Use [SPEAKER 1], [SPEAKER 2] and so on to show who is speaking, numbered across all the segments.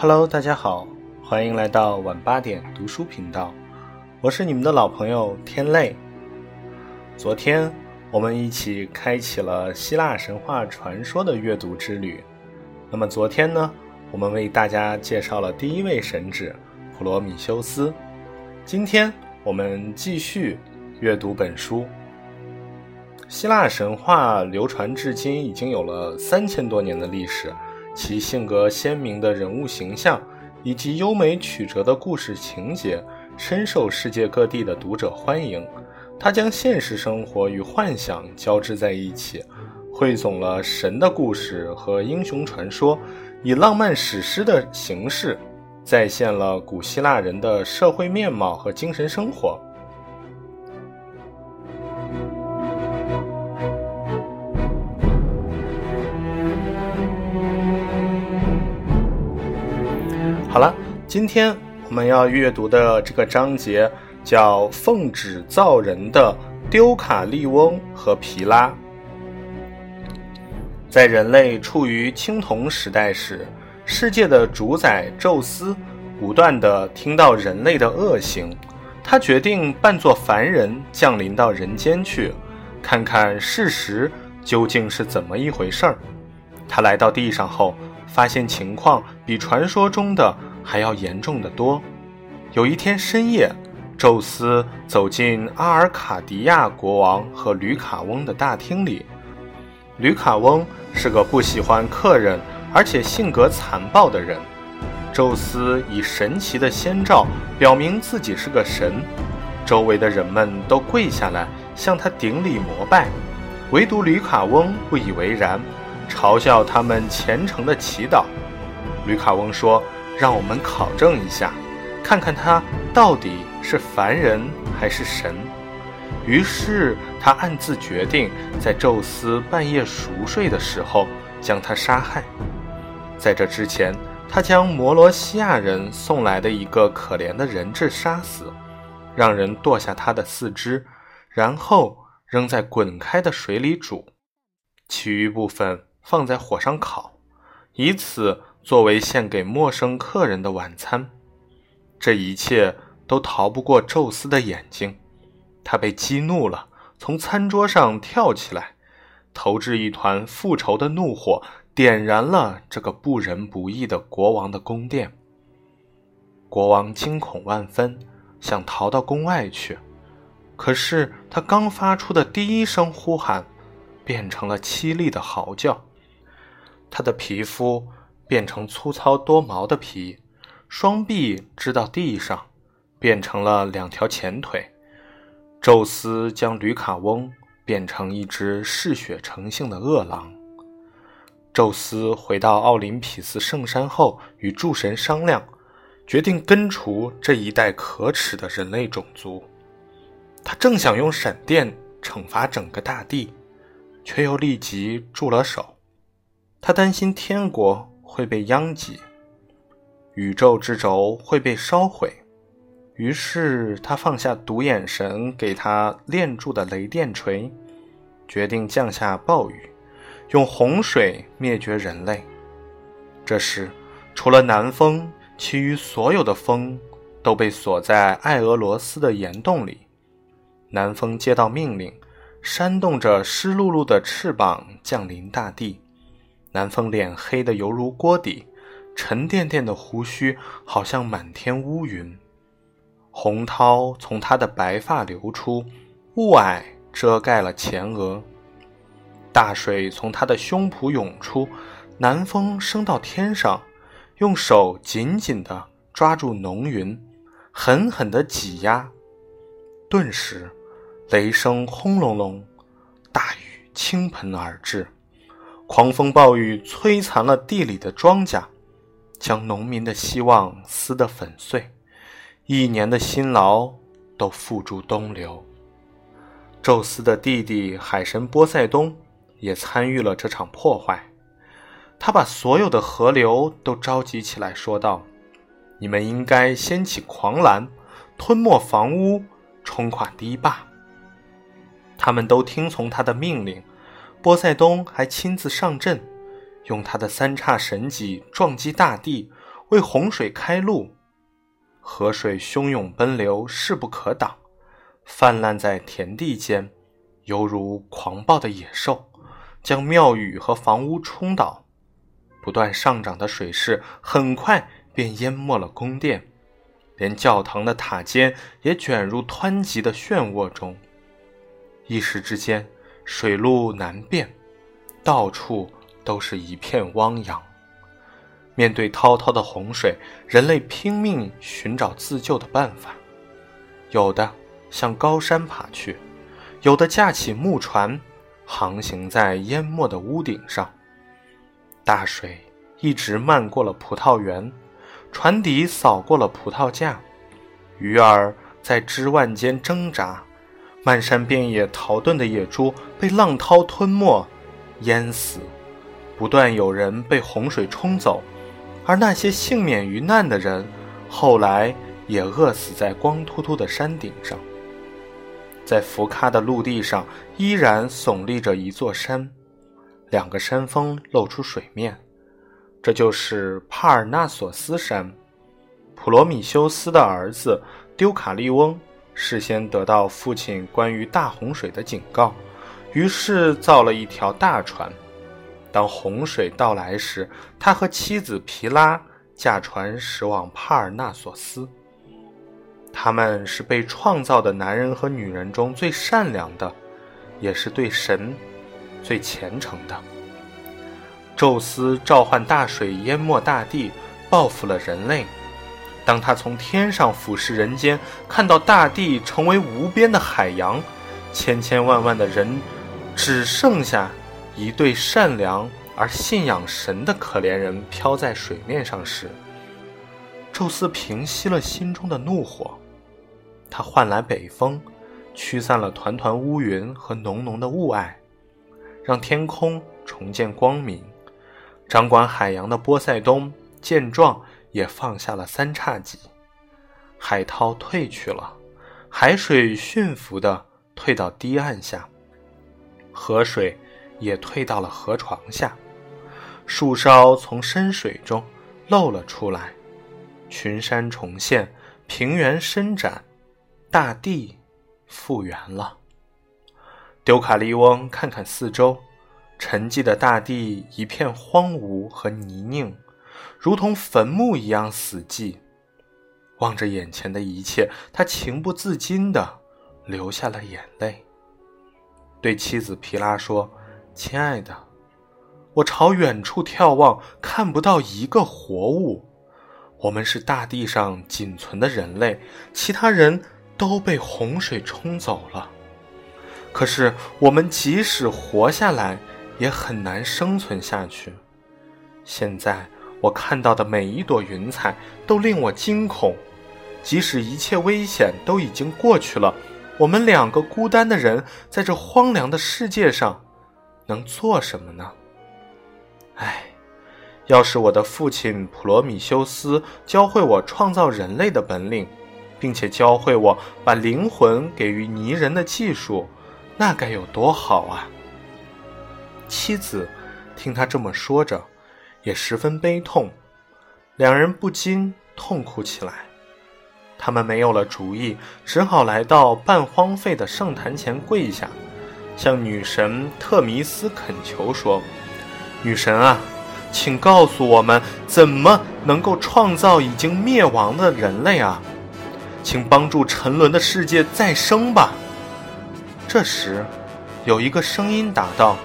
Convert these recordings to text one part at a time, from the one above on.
[SPEAKER 1] Hello，大家好，欢迎来到晚八点读书频道，我是你们的老朋友天泪。昨天我们一起开启了希腊神话传说的阅读之旅。那么昨天呢，我们为大家介绍了第一位神祇普罗米修斯。今天我们继续阅读本书。希腊神话流传至今已经有了三千多年的历史。其性格鲜明的人物形象，以及优美曲折的故事情节，深受世界各地的读者欢迎。他将现实生活与幻想交织在一起，汇总了神的故事和英雄传说，以浪漫史诗的形式，再现了古希腊人的社会面貌和精神生活。好了，今天我们要阅读的这个章节叫《奉旨造人的丢卡利翁和皮拉》。在人类处于青铜时代时，世界的主宰宙斯不断的听到人类的恶行，他决定扮作凡人降临到人间去，看看事实究竟是怎么一回事儿。他来到地上后，发现情况比传说中的。还要严重的多。有一天深夜，宙斯走进阿尔卡迪亚国王和吕卡翁的大厅里。吕卡翁是个不喜欢客人，而且性格残暴的人。宙斯以神奇的先兆表明自己是个神，周围的人们都跪下来向他顶礼膜拜，唯独吕卡翁不以为然，嘲笑他们虔诚的祈祷。吕卡翁说。让我们考证一下，看看他到底是凡人还是神。于是他暗自决定，在宙斯半夜熟睡的时候将他杀害。在这之前，他将摩罗西亚人送来的一个可怜的人质杀死，让人剁下他的四肢，然后扔在滚开的水里煮，其余部分放在火上烤，以此。作为献给陌生客人的晚餐，这一切都逃不过宙斯的眼睛。他被激怒了，从餐桌上跳起来，投掷一团复仇的怒火，点燃了这个不仁不义的国王的宫殿。国王惊恐万分，想逃到宫外去，可是他刚发出的第一声呼喊，变成了凄厉的嚎叫。他的皮肤。变成粗糙多毛的皮，双臂支到地上，变成了两条前腿。宙斯将吕卡翁变成一只嗜血成性的恶狼。宙斯回到奥林匹斯圣山后，与诸神商量，决定根除这一代可耻的人类种族。他正想用闪电惩罚整个大地，却又立即住了手。他担心天国。会被殃及，宇宙之轴会被烧毁。于是他放下独眼神给他炼铸的雷电锤，决定降下暴雨，用洪水灭绝人类。这时，除了南风，其余所有的风都被锁在艾俄罗斯的岩洞里。南风接到命令，扇动着湿漉漉的翅膀降临大地。南风脸黑得犹如锅底，沉甸甸的胡须好像满天乌云。洪涛从他的白发流出，雾霭遮盖了前额。大水从他的胸脯涌出，南风升到天上，用手紧紧地抓住浓云，狠狠地挤压。顿时，雷声轰隆隆，大雨倾盆而至。狂风暴雨摧残了地里的庄稼，将农民的希望撕得粉碎，一年的辛劳都付诸东流。宙斯的弟弟海神波塞冬也参与了这场破坏，他把所有的河流都召集起来，说道：“你们应该掀起狂澜，吞没房屋，冲垮堤坝。”他们都听从他的命令。波塞冬还亲自上阵，用他的三叉神戟撞击大地，为洪水开路。河水汹涌奔流，势不可挡，泛滥在田地间，犹如狂暴的野兽，将庙宇和房屋冲倒。不断上涨的水势很快便淹没了宫殿，连教堂的塔尖也卷入湍急的漩涡中。一时之间，水路难辨，到处都是一片汪洋。面对滔滔的洪水，人类拼命寻找自救的办法，有的向高山爬去，有的架起木船，航行在淹没的屋顶上。大水一直漫过了葡萄园，船底扫过了葡萄架，鱼儿在枝蔓间挣扎，漫山遍野逃遁的野猪被浪涛吞没、淹死，不断有人被洪水冲走。而那些幸免于难的人，后来也饿死在光秃秃的山顶上。在福喀的陆地上，依然耸立着一座山，两个山峰露出水面，这就是帕尔纳索斯山。普罗米修斯的儿子丢卡利翁事先得到父亲关于大洪水的警告，于是造了一条大船。当洪水到来时，他和妻子皮拉驾船驶往帕尔纳索斯。他们是被创造的男人和女人中最善良的，也是对神最虔诚的。宙斯召唤大水淹没大地，报复了人类。当他从天上俯视人间，看到大地成为无边的海洋，千千万万的人只剩下。一对善良而信仰神的可怜人漂在水面上时，宙斯平息了心中的怒火，他唤来北风，驱散了团团乌云和浓浓的雾霭，让天空重见光明。掌管海洋的波塞冬见状，也放下了三叉戟，海涛退去了，海水驯服地退到堤岸下，河水。也退到了河床下，树梢从深水中露了出来，群山重现，平原伸展，大地复原了。丢卡利翁看看四周，沉寂的大地一片荒芜和泥泞，如同坟墓一样死寂。望着眼前的一切，他情不自禁地流下了眼泪，对妻子皮拉说。亲爱的，我朝远处眺望，看不到一个活物。我们是大地上仅存的人类，其他人都被洪水冲走了。可是我们即使活下来，也很难生存下去。现在我看到的每一朵云彩都令我惊恐。即使一切危险都已经过去了，我们两个孤单的人在这荒凉的世界上。能做什么呢？唉，要是我的父亲普罗米修斯教会我创造人类的本领，并且教会我把灵魂给予泥人的技术，那该有多好啊！妻子听他这么说着，也十分悲痛，两人不禁痛哭起来。他们没有了主意，只好来到半荒废的圣坛前跪下。向女神特弥斯恳求说：“女神啊，请告诉我们怎么能够创造已经灭亡的人类啊！请帮助沉沦的世界再生吧。”这时，有一个声音答道：“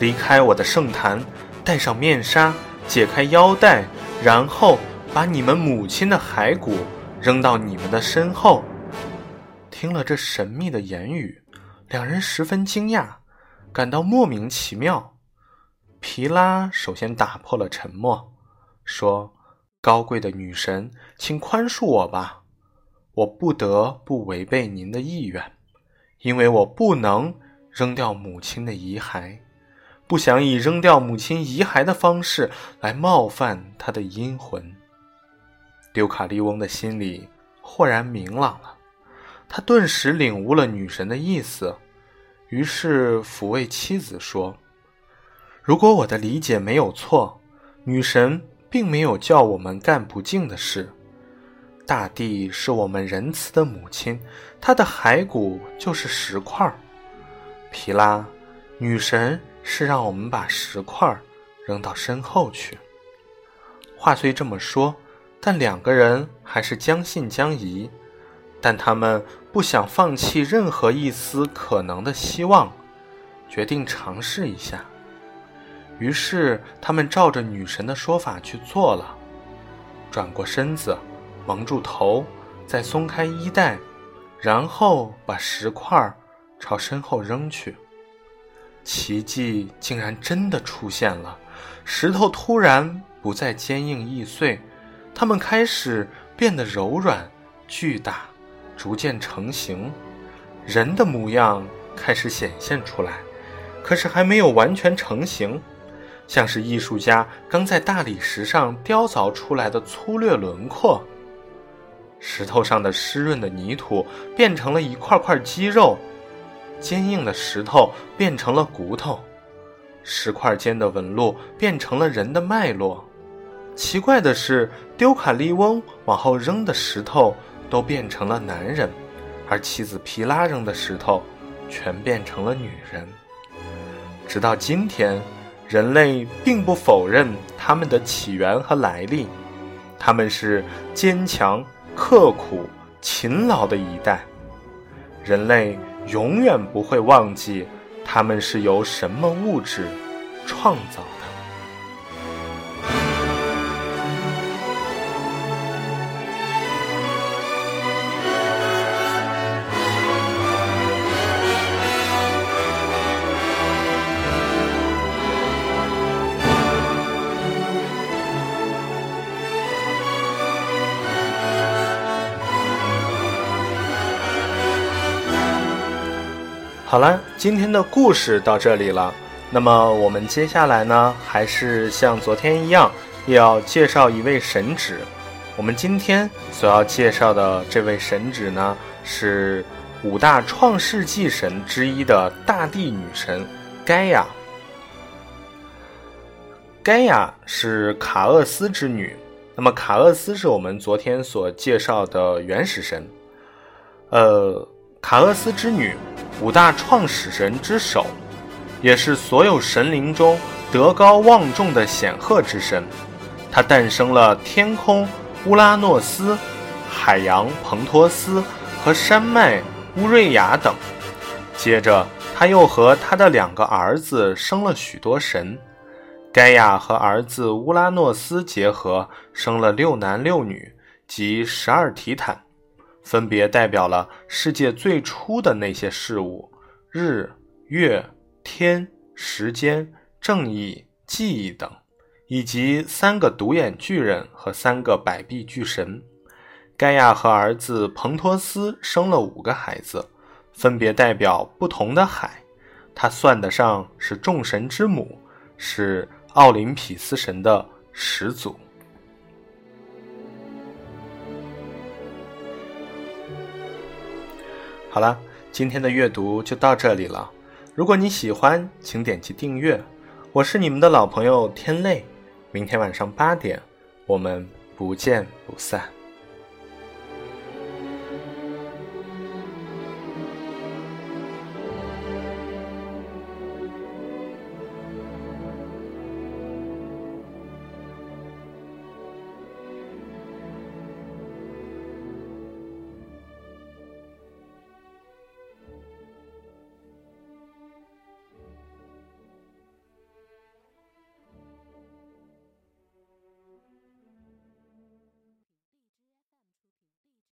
[SPEAKER 1] 离开我的圣坛，戴上面纱，解开腰带，然后把你们母亲的骸骨扔到你们的身后。”听了这神秘的言语。两人十分惊讶，感到莫名其妙。皮拉首先打破了沉默，说：“高贵的女神，请宽恕我吧，我不得不违背您的意愿，因为我不能扔掉母亲的遗骸，不想以扔掉母亲遗骸的方式来冒犯她的阴魂。”丢卡利翁的心里豁然明朗了。他顿时领悟了女神的意思，于是抚慰妻子说：“如果我的理解没有错，女神并没有叫我们干不敬的事。大地是我们仁慈的母亲，她的骸骨就是石块。皮拉，女神是让我们把石块扔到身后去。话虽这么说，但两个人还是将信将疑。但他们不想放弃任何一丝可能的希望，决定尝试一下。于是，他们照着女神的说法去做了，转过身子。蒙住头，再松开衣带，然后把石块朝身后扔去。奇迹竟然真的出现了，石头突然不再坚硬易碎，它们开始变得柔软、巨大，逐渐成型，人的模样开始显现出来，可是还没有完全成型，像是艺术家刚在大理石上雕凿出来的粗略轮廓。石头上的湿润的泥土变成了一块块肌肉，坚硬的石头变成了骨头，石块间的纹路变成了人的脉络。奇怪的是，丢卡利翁往后扔的石头都变成了男人，而妻子皮拉扔的石头全变成了女人。直到今天，人类并不否认他们的起源和来历，他们是坚强。刻苦、勤劳的一代，人类永远不会忘记他们是由什么物质创造。好了，今天的故事到这里了。那么我们接下来呢，还是像昨天一样，要介绍一位神祇。我们今天所要介绍的这位神祇呢，是五大创世纪神之一的大地女神盖亚。盖亚是卡厄斯之女。那么卡厄斯是我们昨天所介绍的原始神。呃，卡厄斯之女。五大创始神之首，也是所有神灵中德高望重的显赫之神。她诞生了天空乌拉诺斯、海洋蓬托斯和山脉乌瑞亚等。接着，她又和她的两个儿子生了许多神。盖亚和儿子乌拉诺斯结合，生了六男六女，即十二提坦。分别代表了世界最初的那些事物：日、月、天、时间、正义、记忆等，以及三个独眼巨人和三个百臂巨神。盖亚和儿子彭托斯生了五个孩子，分别代表不同的海。他算得上是众神之母，是奥林匹斯神的始祖。好了，今天的阅读就到这里了。如果你喜欢，请点击订阅。我是你们的老朋友天泪，明天晚上八点，我们不见不散。